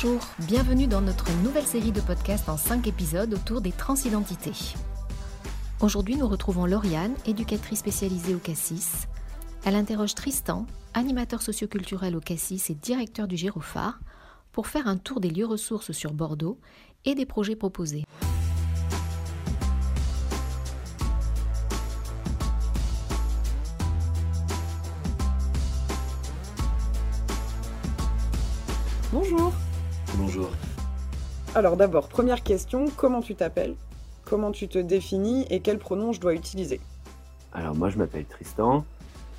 Bonjour, bienvenue dans notre nouvelle série de podcasts en 5 épisodes autour des transidentités. Aujourd'hui, nous retrouvons Lauriane, éducatrice spécialisée au Cassis. Elle interroge Tristan, animateur socioculturel au Cassis et directeur du Girophare, pour faire un tour des lieux ressources sur Bordeaux et des projets proposés. Bonjour. Bonjour. Alors d'abord, première question, comment tu t'appelles? Comment tu te définis et quel pronom je dois utiliser? Alors moi je m'appelle Tristan,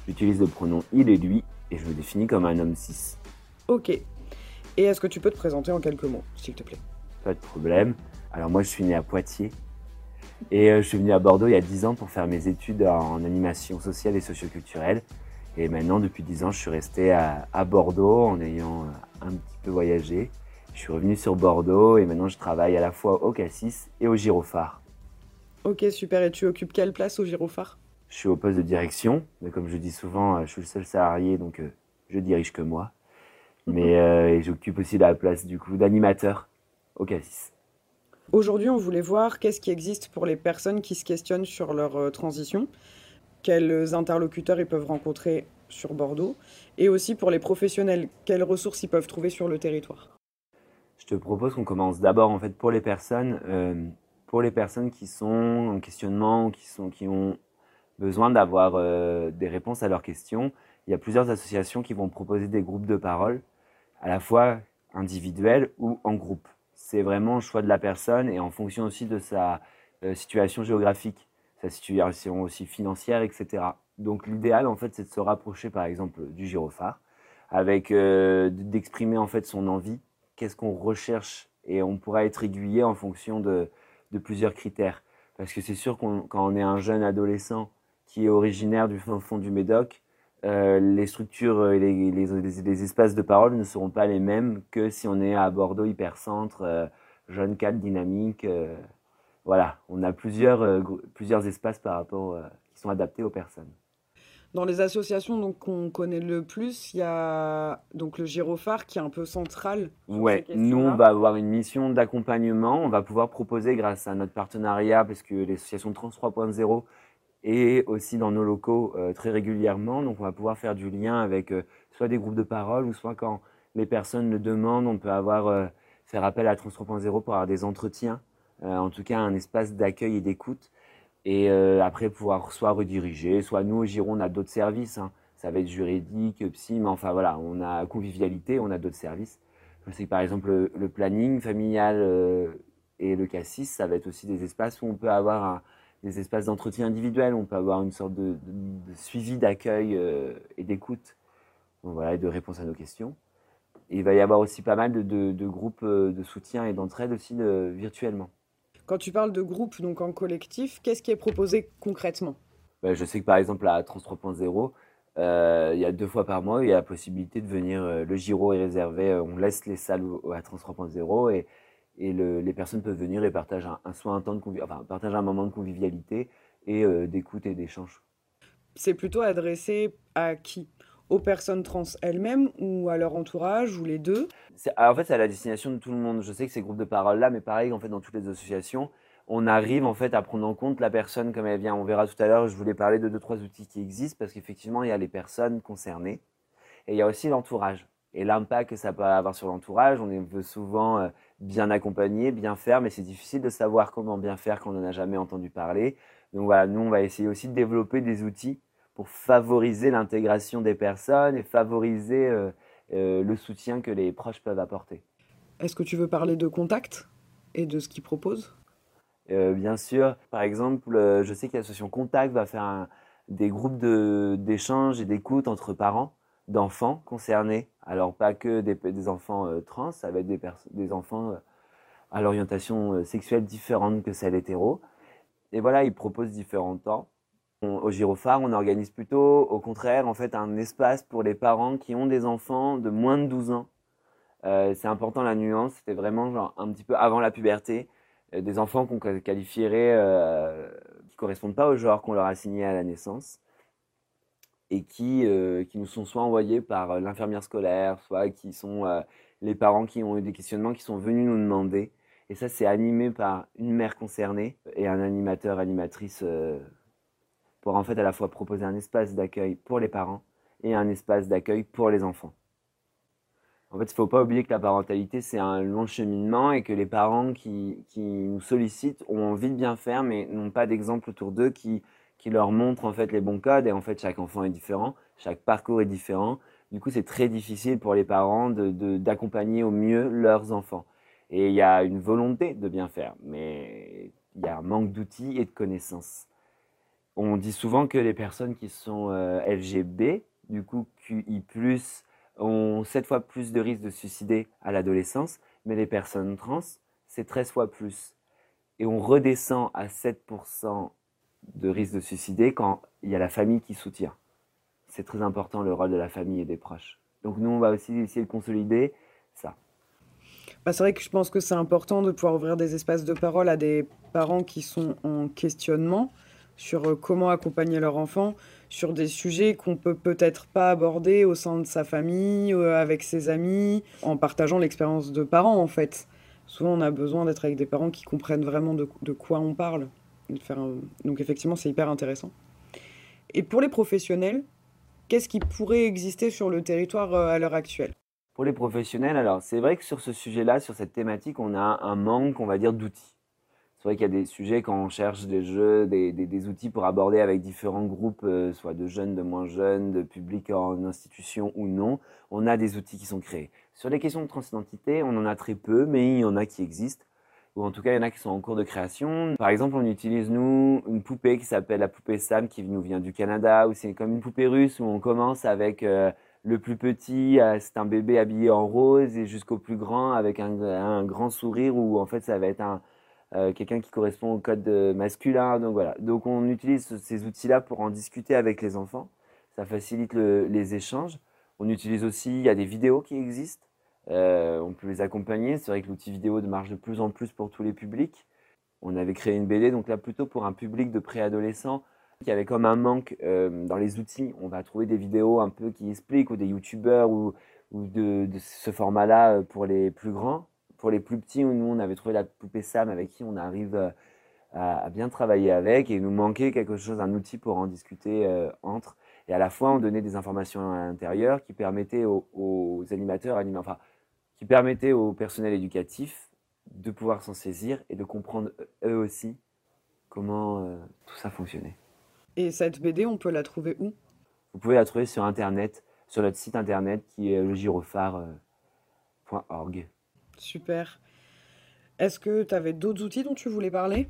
j'utilise le pronom il et lui et je me définis comme un homme cis. Ok. Et est-ce que tu peux te présenter en quelques mots, s'il te plaît? Pas de problème. Alors moi je suis né à Poitiers et euh, je suis venu à Bordeaux il y a 10 ans pour faire mes études en animation sociale et socioculturelle. Et maintenant depuis 10 ans je suis resté à, à Bordeaux en ayant euh, un petit peu voyagé. Je suis revenu sur Bordeaux et maintenant je travaille à la fois au Cassis et au Girophare. Ok, super. Et tu occupes quelle place au Girophare Je suis au poste de direction, mais comme je dis souvent, euh, je suis le seul salarié, donc euh, je dirige que moi. Mais euh, j'occupe aussi la place du coup d'animateur au Cassis. Aujourd'hui, on voulait voir qu'est-ce qui existe pour les personnes qui se questionnent sur leur transition, quels interlocuteurs ils peuvent rencontrer sur Bordeaux, et aussi pour les professionnels, quelles ressources ils peuvent trouver sur le territoire. Je te propose qu'on commence d'abord en fait pour les personnes, euh, pour les personnes qui sont en questionnement qui sont qui ont besoin d'avoir euh, des réponses à leurs questions. Il y a plusieurs associations qui vont proposer des groupes de parole, à la fois individuels ou en groupe. C'est vraiment le choix de la personne et en fonction aussi de sa euh, situation géographique, sa situation aussi financière, etc. Donc l'idéal en fait c'est de se rapprocher par exemple du gyrophare, avec d'exprimer en fait son envie qu'est-ce qu'on recherche et on pourra être aiguillé en fonction de, plusieurs critères. Parce que c'est sûr qu'on quand on est un jeune adolescent qui est originaire du fond du Médoc, euh, les structures et les, espaces de parole ne seront pas les mêmes que si on est à Bordeaux hypercentre, euh, jeune cadre dynamique. euh, voilà, on a plusieurs, euh, plusieurs espaces par rapport qui sont adaptés aux personnes. Dans les associations donc qu'on connaît le plus, il y a donc le Girophare qui est un peu central. Ouais, nous, on va avoir une mission d'accompagnement. On va pouvoir proposer, grâce à notre partenariat, parce que l'association Trans 3.0 est aussi dans nos locaux euh, très régulièrement. Donc, on va pouvoir faire du lien avec euh, soit des groupes de parole, ou soit quand les personnes le demandent, on peut avoir, euh, faire appel à Trans 3.0 pour avoir des entretiens. En tout cas, un espace d'accueil et d'écoute. Et euh, après, pouvoir soit rediriger, soit nous, au Giron, on a d'autres services. hein. Ça va être juridique, psy, mais enfin voilà, on a convivialité, on a d'autres services. Je sais que par exemple, le, planning familial euh, et le cassis, ça va être aussi des espaces où on peut avoir des espaces d'entretien individuel, on peut avoir une sorte de, suivi d'accueil euh, et d'écoute, voilà, et de réponse à nos questions. Il va y avoir aussi pas mal de, groupes de soutien et d'entraide aussi virtuellement. Quand tu parles de groupe, donc en collectif, qu'est-ce qui est proposé concrètement? Ben, je sais que par exemple à Trans 3.0, euh, il y a deux fois par mois, il y a la possibilité de venir. euh, le Giro est réservé, euh, on laisse les salles à Trans 3.0 et, et le- les personnes peuvent venir et partagent un, un- soit un temps de enfin, partagent un moment de convivialité et d'écoute et d'échange. C'est plutôt adressé à qui? Aux personnes trans elles-mêmes ou à leur entourage ou les deux alors, en fait, c'est à la destination de tout le monde. Je sais que ces groupes de parole là, mais pareil, en fait, dans toutes les associations, on arrive en fait à prendre en compte la personne comme elle vient. On verra tout à l'heure. Je voulais parler de deux trois outils qui existent parce qu'effectivement, il y a les personnes concernées et il y a aussi l'entourage et l'impact que ça peut avoir sur l'entourage. On est- souvent euh, bien accompagner, bien faire, mais c'est difficile de savoir comment bien faire quand on n'en a jamais entendu parler. Donc voilà, nous, on va essayer aussi de développer des outils pour favoriser l'intégration des personnes et favoriser euh, euh, le soutien que les proches peuvent apporter. Est-ce que tu veux parler de contact et de ce qu'ils proposent? Euh, bien sûr, par exemple, je sais que l'association Contact va faire un- des groupes de- d'échange et d'écoute entre parents d'enfants concernés. Alors, pas que des, des enfants trans, ça va être des, des enfants à l'orientation sexuelle différente que celle hétéro. Et voilà, ils proposent différents temps. On- au Girophare, on organise plutôt, au contraire, en fait, un espace pour les parents qui ont des enfants de moins de 12 ans. Euh, c'est important la nuance, c'était vraiment genre un petit peu avant la puberté, euh, des enfants qu'on qual- qualifierait euh, qui correspondent pas au genre qu'on leur a assigné à la naissance et qui, euh, qui nous sont soit envoyés par l'infirmière scolaire, soit qui sont les parents qui ont eu des questionnements, qui sont venus nous demander. Et ça, c'est animé par une mère concernée et un animateur, animatrice, pour en fait à la fois proposer un espace d'accueil pour les parents et un espace d'accueil pour les enfants. En fait, il ne faut pas oublier que la parentalité, c'est un long cheminement et que les parents qui, nous sollicitent ont envie de bien faire, mais n'ont pas d'exemple autour d'eux qui, qui leur montrent en fait les bons codes. Et en fait, chaque enfant est différent, chaque parcours est différent. Du coup, c'est très difficile pour les parents d'accompagner au mieux leurs enfants. Et il y a une volonté de bien faire, mais il y a un manque d'outils et de connaissances. On dit souvent que les personnes qui sont euh, LGB, du coup QI+, ont 7 fois plus de risques de suicider à l'adolescence, mais les personnes trans, c'est 13 fois plus. Et on redescend à 7% de risque de suicider quand il y a la famille qui soutient. C'est très important le rôle de la famille et des proches. Donc nous, on va aussi essayer de consolider ça. Bah, c'est vrai que je pense que c'est important de pouvoir ouvrir des espaces de parole à des parents qui sont en questionnement sur euh, comment accompagner leur enfant sur des sujets qu'on peut peut-être pas aborder au sein de sa famille, euh, avec ses amis, en partageant l'expérience de parents en fait. Souvent on a besoin d'être avec des parents qui comprennent vraiment de, quoi on parle. Donc effectivement c'est hyper intéressant. Et pour les professionnels, qu'est-ce qui pourrait exister sur le territoire euh, à l'heure actuelle? Pour les professionnels, alors c'est vrai que sur ce sujet-là, sur cette thématique, on a un manque, on va dire, d'outils. C'est vrai qu'il y a des sujets quand on cherche des jeux, des, des, outils pour aborder avec différents groupes, euh, soit de jeunes, de moins jeunes, de publics en institution ou non, on a des outils qui sont créés. Sur les questions de transidentité, on en a très peu, mais il y en a qui existent, ou en tout cas il y en a qui sont en cours de création. Par exemple, on utilise nous une poupée qui s'appelle la poupée Sam, qui nous vient du Canada, ou c'est comme une poupée russe où on commence avec euh, le plus petit, euh, c'est un bébé habillé en rose, et jusqu'au plus grand avec un, un grand sourire où en fait ça va être un euh, quelqu'un qui correspond au code masculin. Donc voilà. Donc on utilise ces outils-là pour en discuter avec les enfants. Ça facilite les échanges. On utilise aussi, il y a des vidéos qui existent. Euh, on peut les accompagner. C'est vrai que l'outil vidéo marche de plus en plus pour tous les publics. On avait créé une BD, donc là plutôt pour un public de préadolescents qui avait comme un manque euh, dans les outils. On va trouver des vidéos un peu qui expliquent ou des youtubeurs ou, de, ce format-là pour les plus grands pour les plus petits, nous, on avait trouvé la poupée Sam avec qui on arrive euh, à, bien travailler avec et il nous manquait quelque chose, un outil pour en discuter euh, entre. Et à la fois, on donnait des informations à l'intérieur qui permettaient aux, animateurs, enfin, qui permettaient au personnel éducatif de pouvoir s'en saisir et de comprendre eux aussi comment euh, tout ça fonctionnait. Et cette BD, on peut la trouver où? Vous pouvez la trouver sur Internet, sur notre site Internet qui est le. Super. Est-ce que tu avais d'autres outils dont tu voulais parler?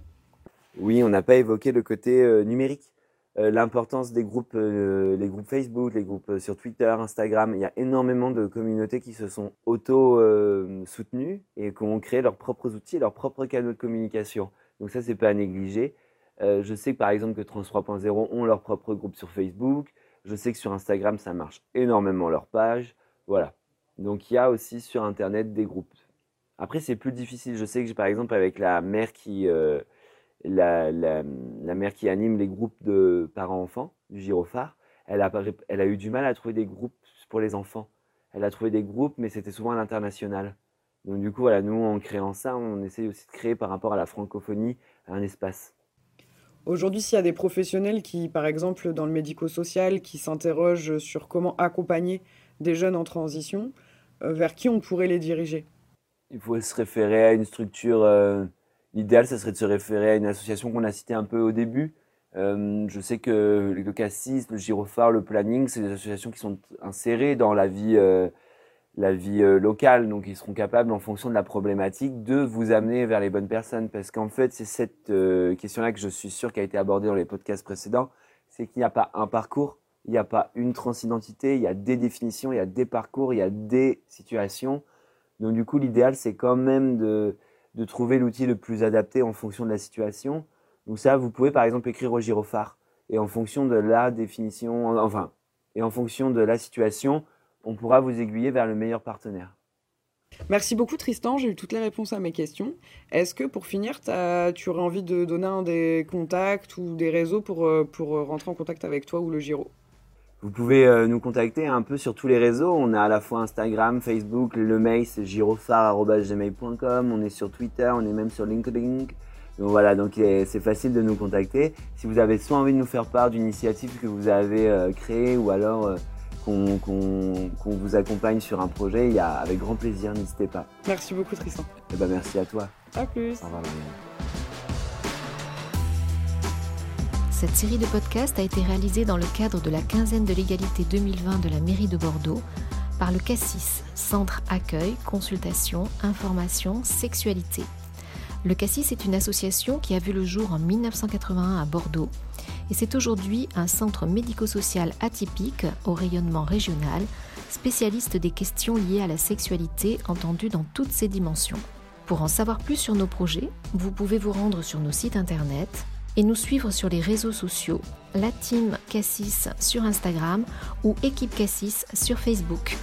Oui, on n'a pas évoqué le côté euh, numérique. Euh, l'importance des groupes, euh, les groupes Facebook, les groupes sur Twitter, Instagram. Il y a énormément de communautés qui se sont auto-soutenues et qui ont créé leurs propres outils, leurs propres canaux de communication. Donc ça, c'est pas à négliger. je sais par exemple que Trans 3.0 ont leur propre groupe sur Facebook. Je sais que sur Instagram, ça marche énormément leur page. Voilà. Donc il y a aussi sur Internet des groupes. Après, c'est plus difficile. Je sais que, par exemple, avec la mère qui, euh, la, la, mère qui anime les groupes de parents-enfants du Girophare, elle a, elle a eu du mal à trouver des groupes pour les enfants. Elle a trouvé des groupes, mais c'était souvent à l'international. Donc, du coup, nous, en créant ça, on essaye aussi de créer par rapport à la francophonie un espace. Aujourd'hui, s'il y a des professionnels qui, par exemple, dans le médico-social, qui s'interrogent sur comment accompagner des jeunes en transition, euh, vers qui on pourrait les diriger? Il faut se référer à une structure. Euh, l'idéal, ça serait de se référer à une association qu'on a citée un peu au début. Euh, je sais que le Cassis, le Girophare, le Planning, c'est des associations qui sont insérées dans la vie, euh, la vie locale. Donc, ils seront capables, en fonction de la problématique, de vous amener vers les bonnes personnes. Parce qu'en fait, c'est cette question-là que je suis sûr qui a été abordée dans les podcasts précédents. C'est qu'il n'y a pas un parcours, il n'y a pas une transidentité, il y a des définitions, il y a des parcours, il y a des situations. Donc du coup, l'idéal, c'est quand même de, trouver l'outil le plus adapté en fonction de la situation. Donc ça, vous pouvez par exemple écrire au gyrophare. Et en fonction de la définition, enfin, et en fonction de la situation, on pourra vous aiguiller vers le meilleur partenaire. Merci beaucoup Tristan, j'ai eu toutes les réponses à mes questions. Est-ce que pour finir, tu aurais envie de donner un des contacts ou des réseaux pour, euh, pour rentrer en contact avec toi ou le Giro Vous pouvez euh, nous contacter un peu sur tous les réseaux. On a à la fois Instagram, Facebook, le mail c'est girofar.gmail.com. On est sur Twitter, on est même sur LinkedIn. Donc voilà, donc c'est facile de nous contacter. Si vous avez soit envie de nous faire part d'initiatives que vous avez euh, créées ou alors euh, qu'on vous accompagne sur un projet, il y a, avec grand plaisir, n'hésitez pas. Merci beaucoup Tristan. Et eh ben, merci à toi. À plus. Au revoir. Cette série de podcasts a été réalisée dans le cadre de la quinzaine de l'égalité 2020 de la mairie de Bordeaux par le CASSIS, Centre Accueil, Consultation, Information, Sexualité. Le CASSIS est une association qui a vu le jour en 1981 à Bordeaux et c'est aujourd'hui un centre médico-social atypique au rayonnement régional, spécialiste des questions liées à la sexualité entendues dans toutes ses dimensions. Pour en savoir plus sur nos projets, vous pouvez vous rendre sur nos sites internet et nous suivre sur les réseaux sociaux, la team Cassis sur Instagram ou équipe Cassis sur Facebook.